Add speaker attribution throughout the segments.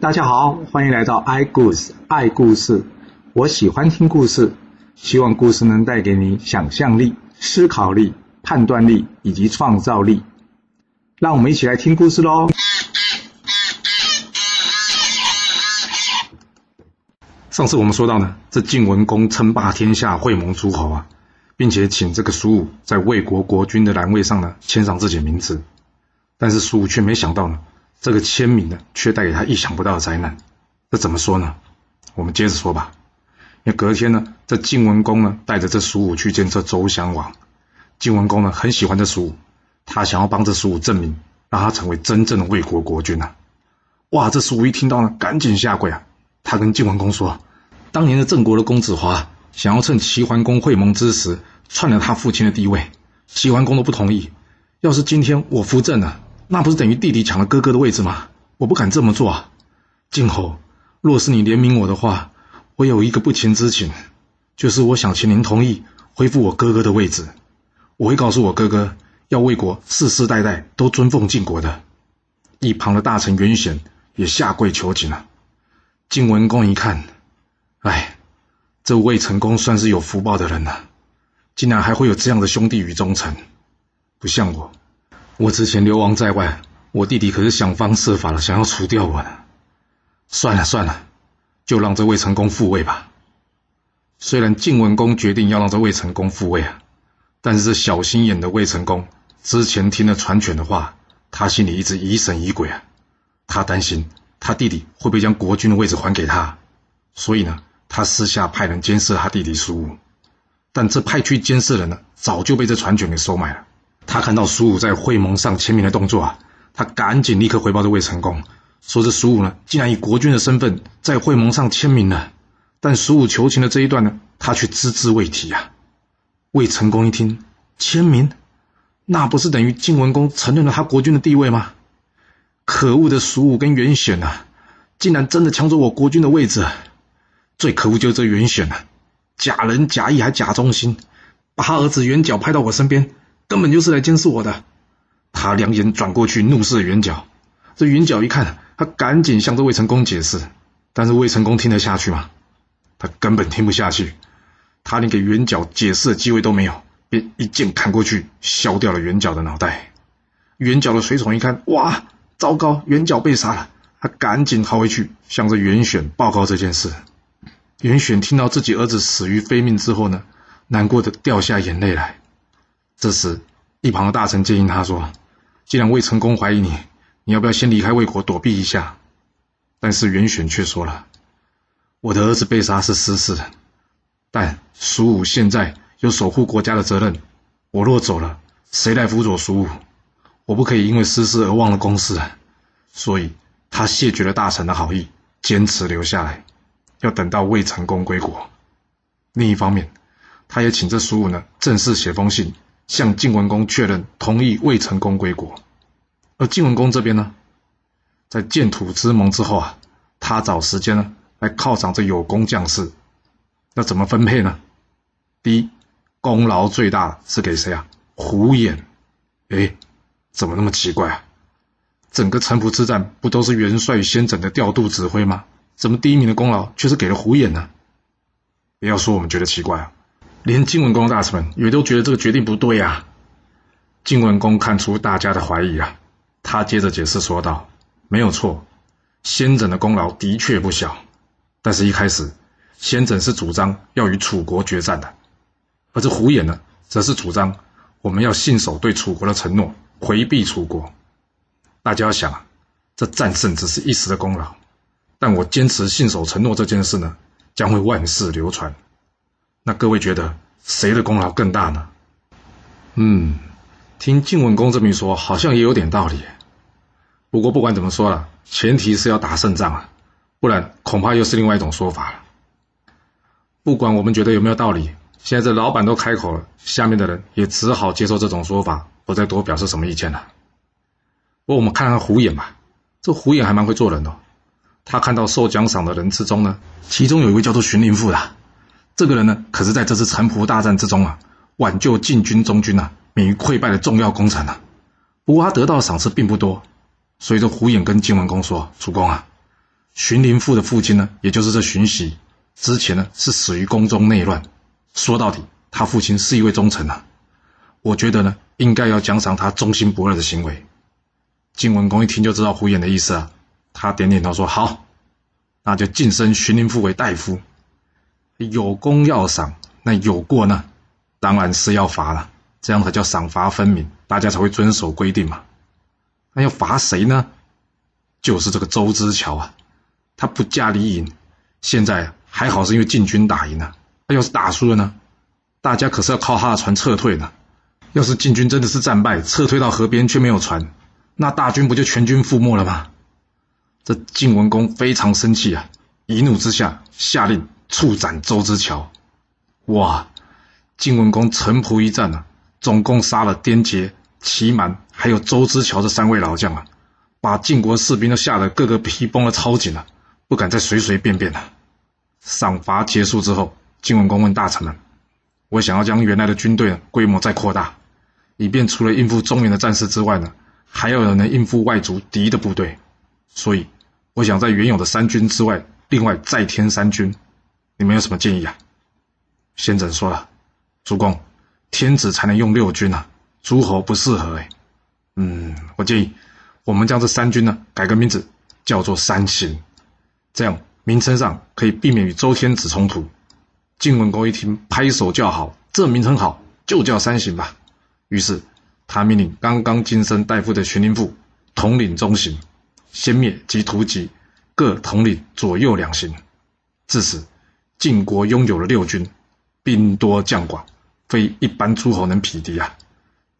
Speaker 1: 大家好，欢迎来到 i 故事爱故事。我喜欢听故事，希望故事能带给你想象力、思考力、判断力以及创造力。让我们一起来听故事喽。上次我们说到呢，这晋文公称霸天下，会盟诸侯啊，并且请这个苏武在魏国国君的栏位上呢签上自己的名字，但是苏武却没想到呢。这个签名呢，却带给他意想不到的灾难。这怎么说呢？我们接着说吧。因为隔天呢，这晋文公呢，带着这蜀武去见这周襄王。晋文公呢，很喜欢这蜀武，他想要帮这蜀武证明，让他成为真正的魏国国君啊！哇，这蜀武一听到呢，赶紧下跪啊！他跟晋文公说：“当年的郑国的公子华，想要趁齐桓公会盟之时，篡了他父亲的地位，齐桓公都不同意。要是今天我扶正了。”那不是等于弟弟抢了哥哥的位置吗？我不敢这么做啊！晋侯，若是你怜悯我的话，我有一个不情之请，就是我想请您同意恢复我哥哥的位置。我会告诉我哥哥，要魏国世世代代都尊奉晋国的。一旁的大臣袁显也下跪求情了。晋文公一看，哎，这魏成功算是有福报的人呐，竟然还会有这样的兄弟与忠臣，不像我。我之前流亡在外，我弟弟可是想方设法的想要除掉我呢。算了算了，就让这魏成功复位吧。虽然晋文公决定要让这魏成功复位啊，但是这小心眼的魏成功之前听了传权的话，他心里一直疑神疑鬼啊。他担心他弟弟会不会将国君的位置还给他，所以呢，他私下派人监视他弟弟苏武。但这派去监视人呢，早就被这传权给收买了。他看到苏武在会盟上签名的动作啊，他赶紧立刻回报这魏成功，说这苏武呢竟然以国君的身份在会盟上签名了。但苏武求情的这一段呢，他却只字未提啊。魏成功一听签名，那不是等于晋文公承认了他国君的地位吗？可恶的苏武跟袁显啊，竟然真的抢走我国君的位置！最可恶就是这袁显啊，假仁假义还假忠心，把他儿子袁角派到我身边。根本就是来监视我的。他两眼转过去，怒视圆角。这圆角一看，他赶紧向这魏成功解释。但是魏成功听得下去吗？他根本听不下去。他连给圆角解释的机会都没有，便一剑砍过去，削掉了圆角的脑袋。圆角的随从一看，哇，糟糕，圆角被杀了。他赶紧逃回去，向着袁选报告这件事。袁选听到自己儿子死于非命之后呢，难过的掉下眼泪来。这时，一旁的大臣建议他说：“既然魏成功怀疑你，你要不要先离开魏国躲避一下？”但是袁选却说了：“我的儿子被杀是私事，但蜀武现在有守护国家的责任。我若走了，谁来辅佐蜀武？我不可以因为私事而忘了公事。所以，他谢绝了大臣的好意，坚持留下来，要等到魏成功归国。另一方面，他也请这蜀武呢正式写封信。”向晋文公确认同意魏成功归国，而晋文公这边呢，在建土之盟之后啊，他找时间呢来犒赏这有功将士。那怎么分配呢？第一，功劳最大是给谁啊？胡衍。哎，怎么那么奇怪啊？整个城濮之战不都是元帅先轸的调度指挥吗？怎么第一名的功劳却是给了胡衍呢？不要说我们觉得奇怪啊。连晋文公大臣们也都觉得这个决定不对啊！晋文公看出大家的怀疑啊，他接着解释说道：“没有错，先轸的功劳的确不小，但是一开始，先轸是主张要与楚国决战的，而这胡衍呢，则是主张我们要信守对楚国的承诺，回避楚国。大家要想啊，这战胜只是一时的功劳，但我坚持信守承诺这件事呢，将会万世流传。”那各位觉得谁的功劳更大呢？嗯，听晋文公这么一说，好像也有点道理。不过不管怎么说了，前提是要打胜仗啊，不然恐怕又是另外一种说法了。不管我们觉得有没有道理，现在这老板都开口了，下面的人也只好接受这种说法，不再多表示什么意见了。不过我们看看胡眼吧，这胡眼还蛮会做人的。他看到受奖赏的人之中呢，其中有一位叫做荀林父的。这个人呢，可是在这次城濮大战之中啊，挽救晋军中军啊免于溃败的重要功臣啊。不过他得到的赏赐并不多，所以这胡衍跟晋文公说：“主公啊，荀林父的父亲呢，也就是这荀息，之前呢是死于宫中内乱。说到底，他父亲是一位忠臣啊。我觉得呢，应该要奖赏他忠心不二的行为。晋文公一听就知道胡衍的意思啊，他点点头说：“好，那就晋升荀林父为大夫。有功要赏，那有过呢，当然是要罚了。这样才叫赏罚分明，大家才会遵守规定嘛。那要罚谁呢？就是这个周之乔啊，他不嫁李隐，现在还好是因为晋军打赢了。那要是打输了呢？大家可是要靠他的船撤退呢。要是晋军真的是战败，撤退到河边却没有船，那大军不就全军覆没了吗？这晋文公非常生气啊，一怒之下下令处斩周之乔。哇！晋文公城濮一战啊，总共杀了颠杰、祁蛮还有周之乔这三位老将啊，把晋国士兵都吓得个个皮绷得超紧了，不敢再随随便便了。赏罚结束之后，晋文公问大臣们：“我想要将原来的军队规模再扩大。”以便除了应付中原的战士之外呢，还要有能应付外族敌的部队，所以我想在原有的三军之外，另外再添三军。你们有什么建议啊？先轸说了，主公，天子才能用六军啊，诸侯不适合哎。嗯，我建议我们将这三军呢改个名字，叫做三行，这样名称上可以避免与周天子冲突。晋文公一听，拍手叫好，这名称好，就叫三行吧。于是，他命令刚刚晋升大夫的荀林父统领中行，先灭及屠吉各统领左右两行。至此，晋国拥有了六军，兵多将广，非一般诸侯能匹敌啊！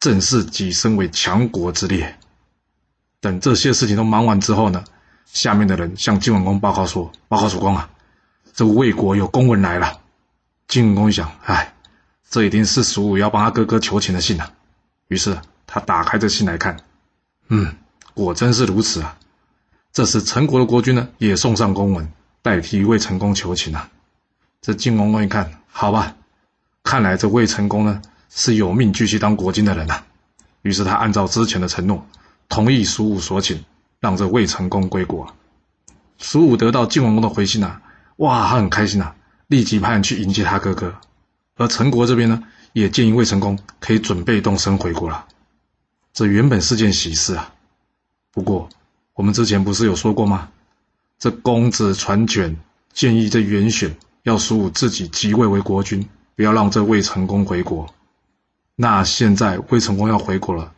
Speaker 1: 正式跻身为强国之列。等这些事情都忙完之后呢，下面的人向晋文公报告说：“报告主公啊，这魏国有公文来了。”晋文公一想，哎，这一定是蜀武要帮他哥哥求情的信啊。于是他打开这信来看，嗯，果真是如此啊！这时陈国的国君呢也送上公文，代替魏成功求情啊。这晋文公一看，好吧，看来这魏成功呢是有命继续当国君的人呐。于是他按照之前的承诺，同意苏武所请，让这魏成功归国。苏武得到晋文公的回信呐，哇，他很开心呐，立即派人去迎接他哥哥。而陈国这边呢？也建议魏成功可以准备动身回国了，这原本是件喜事啊。不过我们之前不是有说过吗？这公子传卷建议这袁选要蜀武自己即位为国君，不要让这魏成功回国。那现在魏成功要回国了，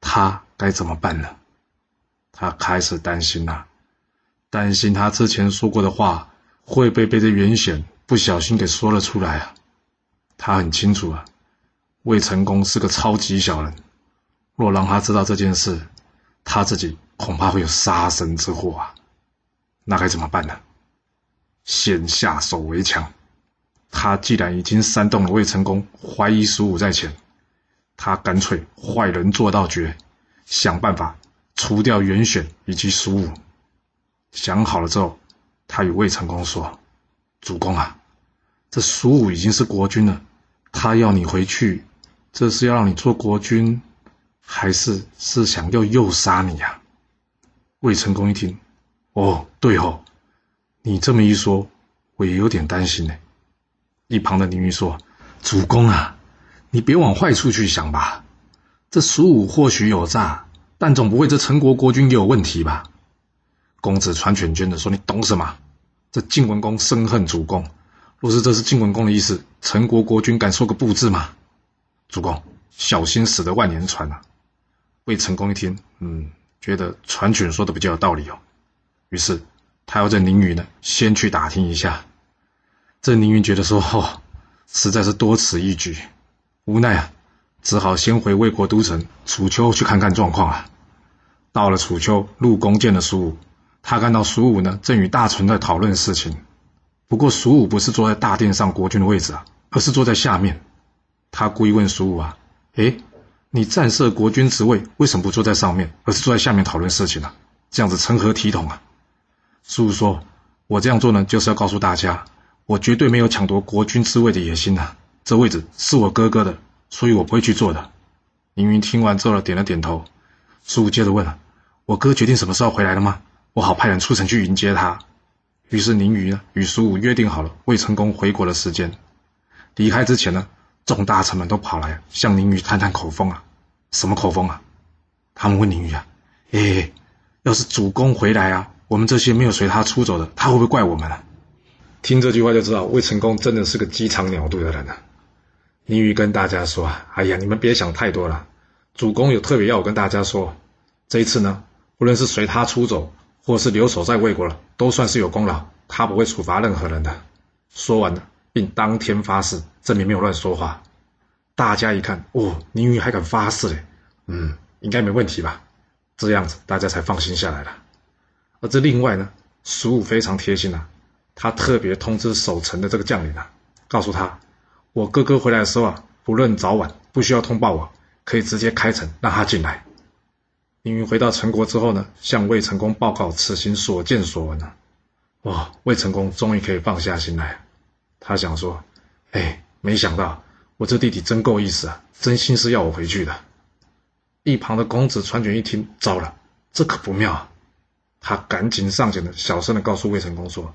Speaker 1: 他该怎么办呢？他开始担心了，担心他之前说过的话会被被这袁显不小心给说了出来啊。他很清楚啊，魏成功是个超级小人，若让他知道这件事，他自己恐怕会有杀身之祸啊。那该怎么办呢？先下手为强。他既然已经煽动了魏成功怀疑蜀武在前，他干脆坏人做到绝，想办法除掉袁选以及蜀武。想好了之后，他与魏成功说：“主公啊，这蜀武已经是国君了。”他要你回去，这是要让你做国君，还是是想要诱杀你呀？魏成功一听，哦，对哦，你这么一说，我也有点担心呢。一旁的宁玉说：“主公啊，你别往坏处去想吧。这蜀武或许有诈，但总不会这陈国国君也有问题吧？”公子传犬捐的说：“你懂什么？这晋文公深恨主公。”若是这是晋文公的意思，陈国国君敢说个不字吗？主公，小心驶得万年船啊！魏成功一听，嗯，觉得传犬说的比较有道理哦。于是他要这宁云呢，先去打听一下。这宁云觉得说，哦，实在是多此一举，无奈啊，只好先回魏国都城楚丘去看看状况啊。到了楚丘，陆公见了苏武，他看到苏武呢，正与大臣在讨论事情。不过苏武不是坐在大殿上国君的位置啊，而是坐在下面。他故意问苏武啊：“诶，你战胜国君职位，为什么不坐在上面，而是坐在下面讨论事情呢？这样子成何体统啊？”蜀武说：“我这样做呢，就是要告诉大家，我绝对没有抢夺国君之位的野心呐。这位置是我哥哥的，所以我不会去做的。”凌云听完之后点了点头。蜀武接着问：“我哥决定什么时候回来了吗？我好派人出城去迎接他。”于是宁云呢与苏武约定好了魏成功回国的时间。离开之前呢，众大臣们都跑来向宁云探探口风啊。什么口风啊？他们问宁云啊：“哎，要是主公回来啊，我们这些没有随他出走的，他会不会怪我们啊？”听这句话就知道魏成功真的是个鸡肠鸟肚的人啊。宁于跟大家说啊：“哎呀，你们别想太多了，主公有特别要我跟大家说，这一次呢，无论是随他出走。”或是留守在魏国了，都算是有功劳，他不会处罚任何人的。说完了，并当天发誓，证明没有乱说话。大家一看，哦，宁于还敢发誓嘞，嗯，应该没问题吧？这样子，大家才放心下来了。而这另外呢，蜀武非常贴心啊，他特别通知守城的这个将领啊，告诉他，我哥哥回来的时候啊，不论早晚，不需要通报我，可以直接开城让他进来。宁于回到陈国之后呢，向魏成功报告此行所见所闻啊。哇，魏成功终于可以放下心来。他想说：“哎，没想到我这弟弟真够意思啊，真心是要我回去的。”一旁的公子传卷一听，糟了，这可不妙啊！他赶紧上前的小声的告诉魏成功说：“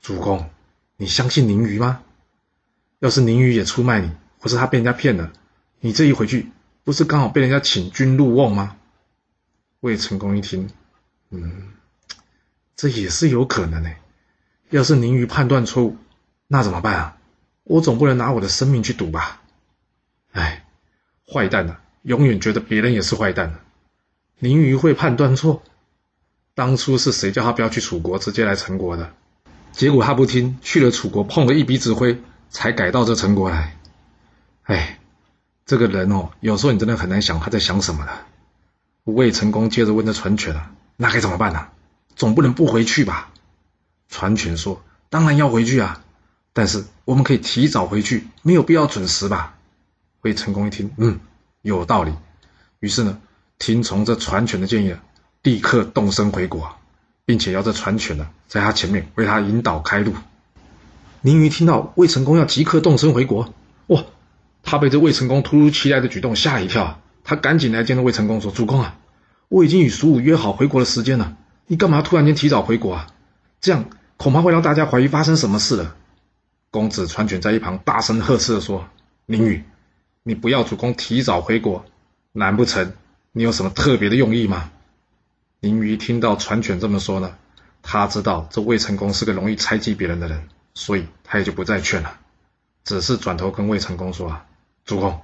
Speaker 1: 主公，你相信宁于吗？要是宁于也出卖你，或是他被人家骗了，你这一回去，不是刚好被人家请君入瓮吗？”魏成功一听，嗯，这也是有可能的。要是宁于判断错误，那怎么办啊？我总不能拿我的生命去赌吧？哎，坏蛋呐，永远觉得别人也是坏蛋呢。宁于会判断错？当初是谁叫他不要去楚国，直接来陈国的？结果他不听，去了楚国，碰了一鼻子灰，才改到这陈国来。哎，这个人哦，有时候你真的很难想他在想什么的。魏成功接着问这传犬了，那该怎么办呢？总不能不回去吧？传权说：“当然要回去啊，但是我们可以提早回去，没有必要准时吧？”魏成功一听，嗯，有道理。于是呢，听从这传权的建议，立刻动身回国，并且要这传犬呢，在他前面为他引导开路。宁于听到魏成功要即刻动身回国，哇，他被这魏成功突如其来的举动吓了一跳。他赶紧来见到魏成功，说：“主公啊，我已经与苏武约好回国的时间了，你干嘛突然间提早回国啊？这样恐怕会让大家怀疑发生什么事了。”公子传犬在一旁大声呵斥地说：“宁宇，你不要主公提早回国，难不成你有什么特别的用意吗？”宁瑜听到传犬这么说呢，他知道这魏成功是个容易猜忌别人的人，所以他也就不再劝了，只是转头跟魏成功说：“啊，主公，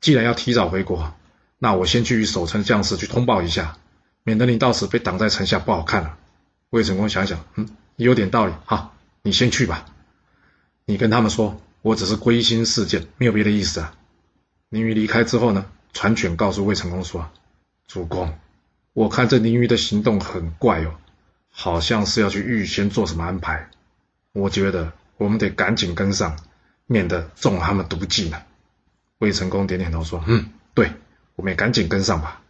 Speaker 1: 既然要提早回国。”那我先去与守城将士去通报一下，免得你到时被挡在城下不好看了。魏成功想想，嗯，有点道理哈，你先去吧。你跟他们说，我只是归心似箭，没有别的意思啊。宁瑜离开之后呢，传犬告诉魏成功说：“主公，我看这宁于的行动很怪哦，好像是要去预先做什么安排。我觉得我们得赶紧跟上，免得中了他们毒计呢。”魏成功点点头说：“嗯，对。”我们也赶紧跟上吧。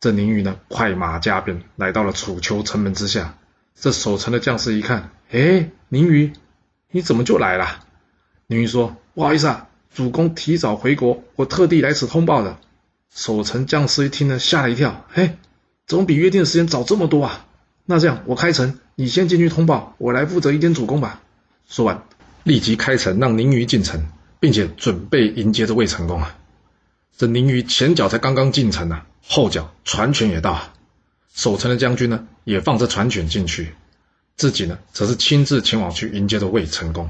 Speaker 1: 这宁于呢，快马加鞭来到了楚丘城门之下。这守城的将士一看，哎，宁于，你怎么就来了？宁于说：“不好意思啊，主公提早回国，我特地来此通报的。”守城将士一听呢，吓了一跳，哎，怎么比约定的时间早这么多啊？那这样，我开城，你先进去通报，我来负责一点主公吧。说完，立即开城，让宁于进城，并且准备迎接着魏成功啊。这宁于前脚才刚刚进城呢，后脚传犬也到，守城的将军呢也放着传犬进去，自己呢则是亲自前往去迎接着魏成功。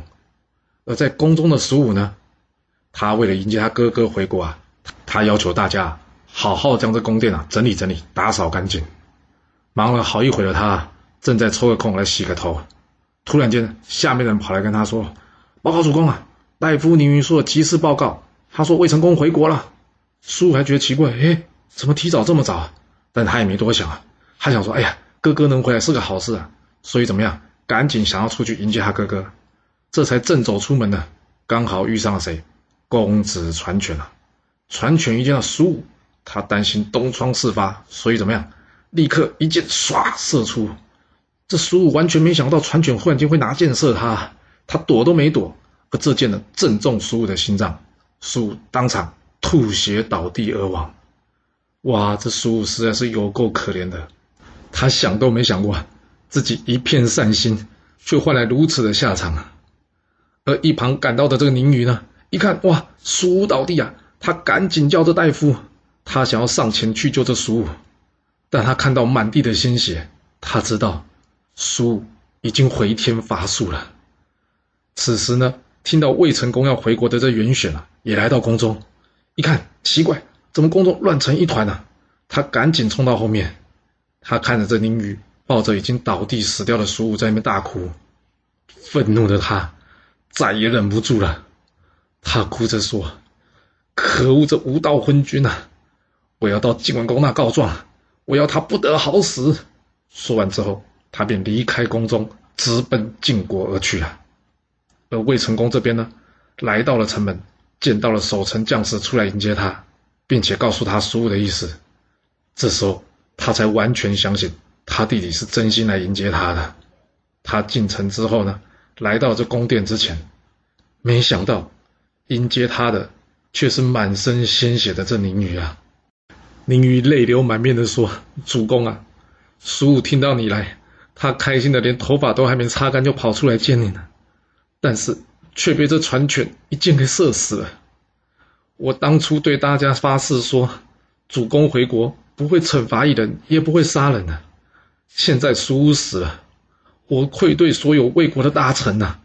Speaker 1: 而在宫中的蜀武呢，他为了迎接他哥哥回国啊，他要求大家好好将这宫殿啊整理整理，打扫干净。忙了好一会的他，正在抽个空来洗个头，突然间下面的人跑来跟他说：“报告主公啊，大夫宁云说急事报告，他说魏成功回国了。”苏还觉得奇怪，哎，怎么提早这么早？但他也没多想啊，他想说，哎呀，哥哥能回来是个好事啊，所以怎么样，赶紧想要出去迎接他哥哥，这才正走出门呢，刚好遇上了谁？公子传犬啊！传犬一见到苏，他担心东窗事发，所以怎么样，立刻一箭唰射出。这苏武完全没想到传犬忽然间会拿箭射他，他躲都没躲，而这箭呢，正中苏武的心脏，苏武当场。吐血倒地而亡，哇！这苏武实在是有够可怜的。他想都没想过，自己一片善心，却换来如此的下场啊！而一旁赶到的这个宁宇呢，一看哇，苏武倒地啊，他赶紧叫着大夫，他想要上前去救这苏武，但他看到满地的鲜血，他知道苏武已经回天乏术了。此时呢，听到魏成功要回国的这袁选啊，也来到宫中，一看奇怪，怎么宫中乱成一团呢？他赶紧冲到后面，他看着这宁宇抱着已经倒地死掉的苏武在那边大哭，愤怒的他再也忍不住了，他哭着说：“可恶，这无道昏君啊！我要到晋文公那告状，我要他不得好死！”说完之后，他便离开宫中，直奔晋国而去了。而魏成功这边呢，来到了城门，见到了守城将士出来迎接他，并且告诉他苏武的意思。这时候，他才完全相信他弟弟是真心来迎接他的。他进城之后呢，来到这宫殿之前，没想到迎接他的却是满身鲜血的这宁女啊！宁宇泪流满面的说：“主公啊，苏武听到你来，他开心的连头发都还没擦干就跑出来见你呢，但是却被这船犬一箭给射死了。我当初对大家发誓说，主公回国。”不会惩罚一人，也不会杀人的。现在苏武死了，我愧对所有魏国的大臣呐。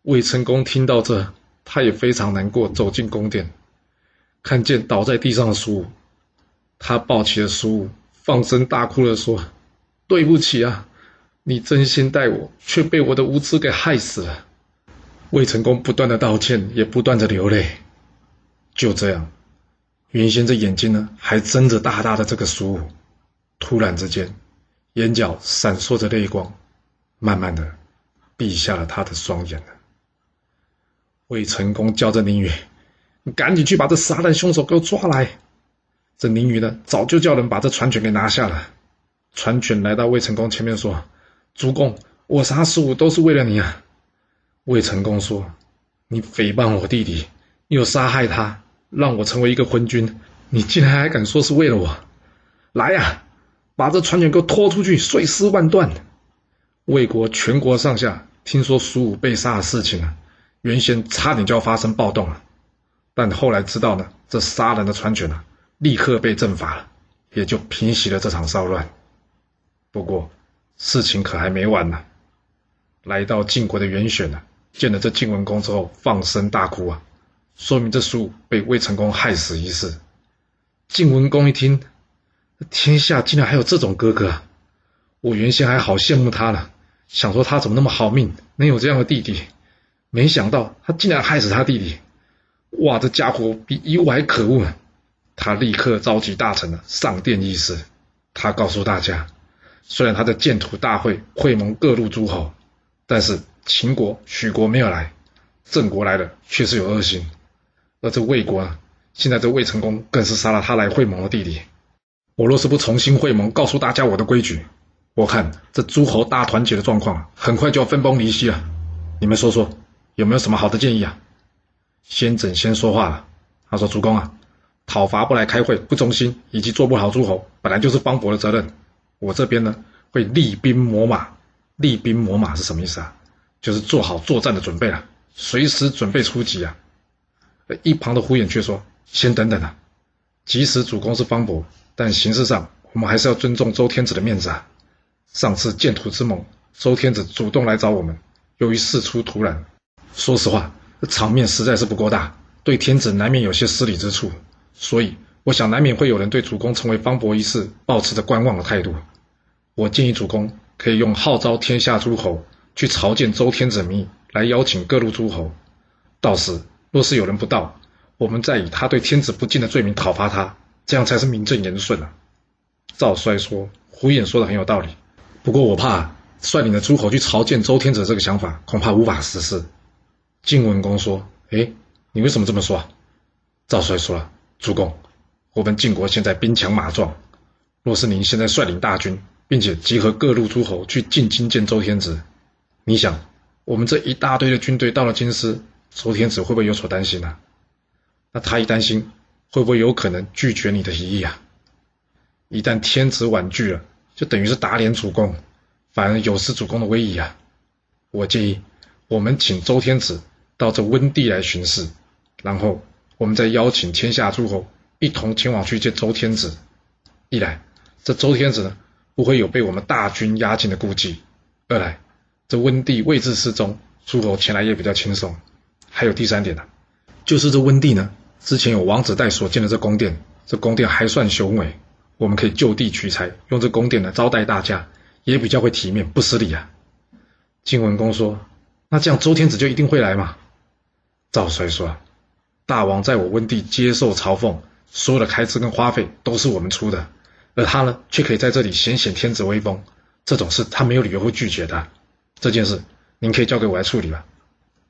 Speaker 1: 魏成功听到这，他也非常难过，走进宫殿，看见倒在地上的苏武，他抱起了苏武，放声大哭的说：“对不起啊，你真心待我，却被我的无知给害死了。”魏成功不断的道歉，也不断的流泪。就这样。原先这眼睛呢，还睁着大大的这个苏武，突然之间，眼角闪烁着泪光，慢慢的闭下了他的双眼了。魏成功叫着宁远：“你赶紧去把这杀人凶手给我抓来！”这宁宇呢，早就叫人把这传犬给拿下了。传犬来到魏成功前面说：“主公，我杀苏武都是为了你啊！”魏成功说：“你诽谤我弟弟，又杀害他。”让我成为一个昏君，你竟然还敢说是为了我？来呀，把这传犬给我拖出去，碎尸万段！魏国全国上下听说苏武被杀的事情啊，原先差点就要发生暴动了，但后来知道呢，这杀人的传犬啊，立刻被正法了，也就平息了这场骚乱。不过事情可还没完呢，来到晋国的元选呢，见了这晋文公之后，放声大哭啊。说明这苏被魏成功害死一事。晋文公一听，天下竟然还有这种哥哥，我原先还好羡慕他呢，想说他怎么那么好命，能有这样的弟弟，没想到他竟然害死他弟弟。哇，这家伙比以我还可恶呢！他立刻召集大臣呢上殿议事。他告诉大家，虽然他的建土大会会盟各路诸侯，但是秦国、许国没有来，郑国来了却是有恶心。而这魏国啊，现在这魏成功更是杀了他来会盟的弟弟。我若是不重新会盟，告诉大家我的规矩，我看这诸侯大团结的状况很快就要分崩离析了。你们说说，有没有什么好的建议啊？先整先说话了，他说：“主公啊，讨伐不来开会，不忠心，以及做不好诸侯，本来就是方伯的责任。我这边呢，会厉兵秣马。厉兵秣马是什么意思啊？就是做好作战的准备了，随时准备出击啊。”一旁的胡衍却说：“先等等啊，即使主公是方伯，但形式上我们还是要尊重周天子的面子啊。上次建土之盟，周天子主动来找我们，由于事出突然，说实话，场面实在是不够大，对天子难免有些失礼之处。所以，我想难免会有人对主公成为方伯一事抱持着观望的态度。我建议主公可以用号召天下诸侯去朝见周天子名义来邀请各路诸侯，到时。”若是有人不到，我们再以他对天子不敬的罪名讨伐他，这样才是名正言顺啊！赵衰说：“胡衍说的很有道理，不过我怕率领的诸侯去朝见周天子这个想法恐怕无法实施。”晋文公说：“哎，你为什么这么说？”赵衰说了：“主公，我们晋国现在兵强马壮，若是您现在率领大军，并且集合各路诸侯去进京见周天子，你想，我们这一大堆的军队到了京师？”周天子会不会有所担心呢？那他一担心，会不会有可能拒绝你的提议啊？一旦天子婉拒了，就等于是打脸主公，反而有失主公的威仪啊！我建议我们请周天子到这温地来巡视，然后我们再邀请天下诸侯一同前往去见周天子。一来，这周天子呢不会有被我们大军压境的顾忌；二来，这温地位置适中，诸侯前来也比较轻松。还有第三点呢，就是这温地呢之前有王子带所建的这宫殿，这宫殿还算雄伟，我们可以就地取材，用这宫殿呢招待大家，也比较会体面，不失礼啊。晋文公说：“那这样周天子就一定会来吗？”赵衰说：“大王在我温地接受朝奉，所有的开支跟花费都是我们出的。”而他呢，却可以在这里显显天子威风，这种事他没有理由会拒绝的。这件事，您可以交给我来处理吧。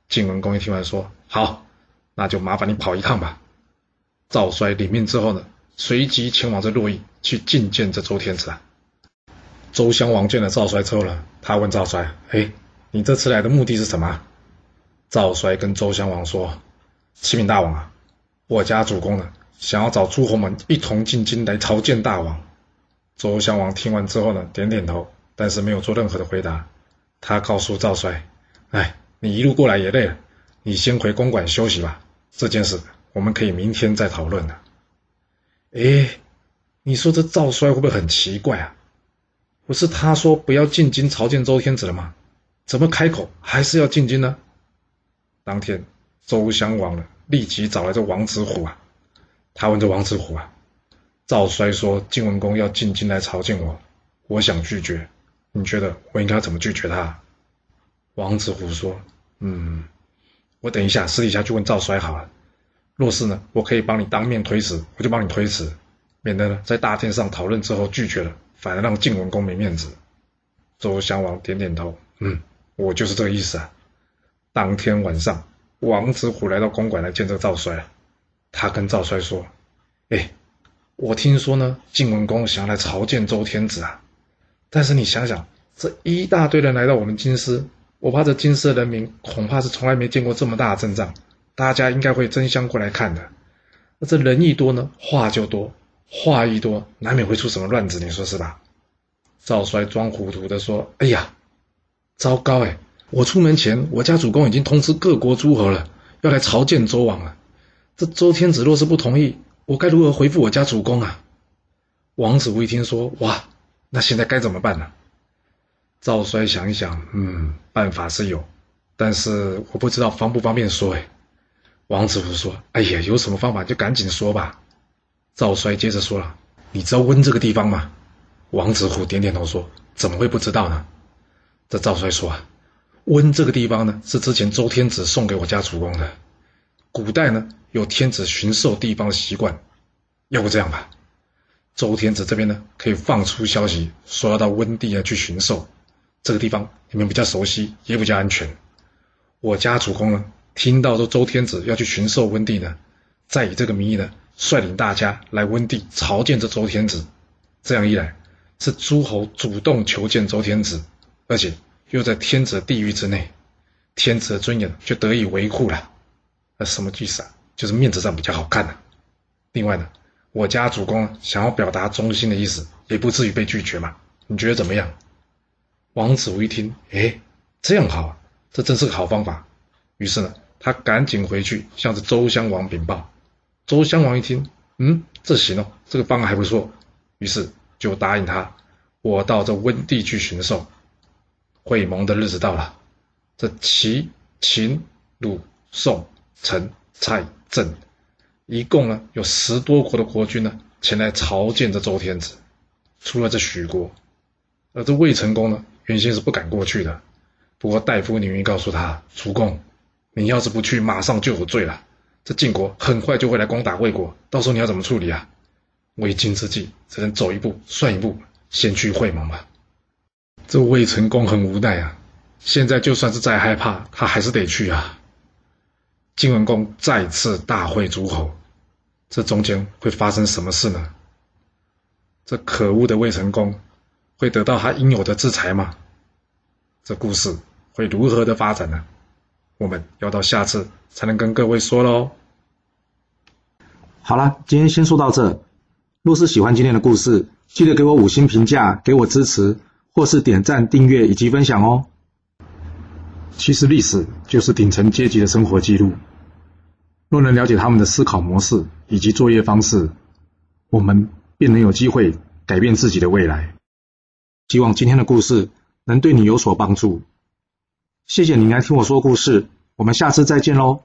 Speaker 1: 晋文公一听完说：“好，那就麻烦你跑一趟吧。”赵衰领命之后呢，随即前往这洛邑去觐见这周天子啊。周襄王见了赵衰之后呢，他问赵衰：“哎，你这次来的目的是什么？”赵衰跟周襄王说：“启禀大王啊，我家主公呢，想要找诸侯们一同进京来朝见大王。”周襄王听完之后呢，点点头，但是没有做任何的回答。他告诉赵衰：“哎，你一路过来也累了，你先回公馆休息吧。这件事我们可以明天再讨论的。”哎，你说这赵衰会不会很奇怪啊？不是他说不要进京朝见周天子了吗？怎么开口还是要进京呢？当天，周襄王呢立即找来这王子虎啊，他问这王子虎啊。赵衰说：“晋文公要进京来朝见我，我想拒绝。你觉得我应该怎么拒绝他？”王子虎说：“嗯，我等一下私底下去问赵衰好了。若是呢，我可以帮你当面推辞，我就帮你推辞，免得呢在大殿上讨论之后拒绝了，反而让晋文公没面子。”周襄王点点头：“嗯，我就是这个意思啊。”当天晚上，王子虎来到公馆来见这个赵衰了，他跟赵衰说：“哎。”我听说呢，晋文公想要来朝见周天子啊，但是你想想，这一大堆人来到我们京师，我怕这京师的人民恐怕是从来没见过这么大的阵仗，大家应该会争相过来看的。那这人一多呢，话就多，话一多，难免会出什么乱子，你说是吧？赵衰装糊涂的说：“哎呀，糟糕哎！我出门前，我家主公已经通知各国诸侯了，要来朝见周王了。这周天子若是不同意，”我该如何回复我家主公啊？王子无一听说，哇，那现在该怎么办呢？赵衰想一想，嗯，办法是有，但是我不知道方不方便说。哎，王子虎说：“哎呀，有什么方法就赶紧说吧。”赵衰接着说了：“你知道温这个地方吗？”王子虎点点头说：“怎么会不知道呢？”这赵衰说：“啊，温这个地方呢，是之前周天子送给我家主公的。古代呢。”有天子巡狩地方的习惯，要不这样吧，周天子这边呢可以放出消息，说要到温地啊去巡狩，这个地方你们比较熟悉，也比较安全。我家主公呢听到说周天子要去巡狩温地呢，再以这个名义呢率领大家来温地朝见这周天子，这样一来是诸侯主动求见周天子，而且又在天子的地狱之内，天子的尊严就得以维护了。那什么意思啊？就是面子上比较好看的。另外呢，我家主公想要表达忠心的意思，也不至于被拒绝嘛。你觉得怎么样？王子无一听，哎，这样好啊，这真是个好方法。于是呢，他赶紧回去向着周襄王禀报。周襄王一听，嗯，这行哦，这个方案还不错。于是就答应他，我到这温地去巡狩。会盟的日子到了，这齐、秦、鲁、宋、陈、蔡。郑一共呢有十多国的国君呢前来朝见这周天子，除了这许国，而这魏成功呢原先是不敢过去的。不过大夫宁愿告诉他，主公，你要是不去，马上就有罪了。这晋国很快就会来攻打魏国，到时候你要怎么处理啊？为今之计，只能走一步算一步，先去会盟吧。这魏成功很无奈啊，现在就算是再害怕，他还是得去啊。晋文公再次大会诸侯，这中间会发生什么事呢？这可恶的魏成功会得到他应有的制裁吗？这故事会如何的发展呢？我们要到下次才能跟各位说喽。
Speaker 2: 好了，今天先说到这。若是喜欢今天的故事，记得给我五星评价，给我支持，或是点赞、订阅以及分享哦。
Speaker 1: 其实历史就是顶层阶级的生活记录。若能了解他们的思考模式以及作业方式，我们便能有机会改变自己的未来。希望今天的故事能对你有所帮助。谢谢你来听我说故事，我们下次再见喽。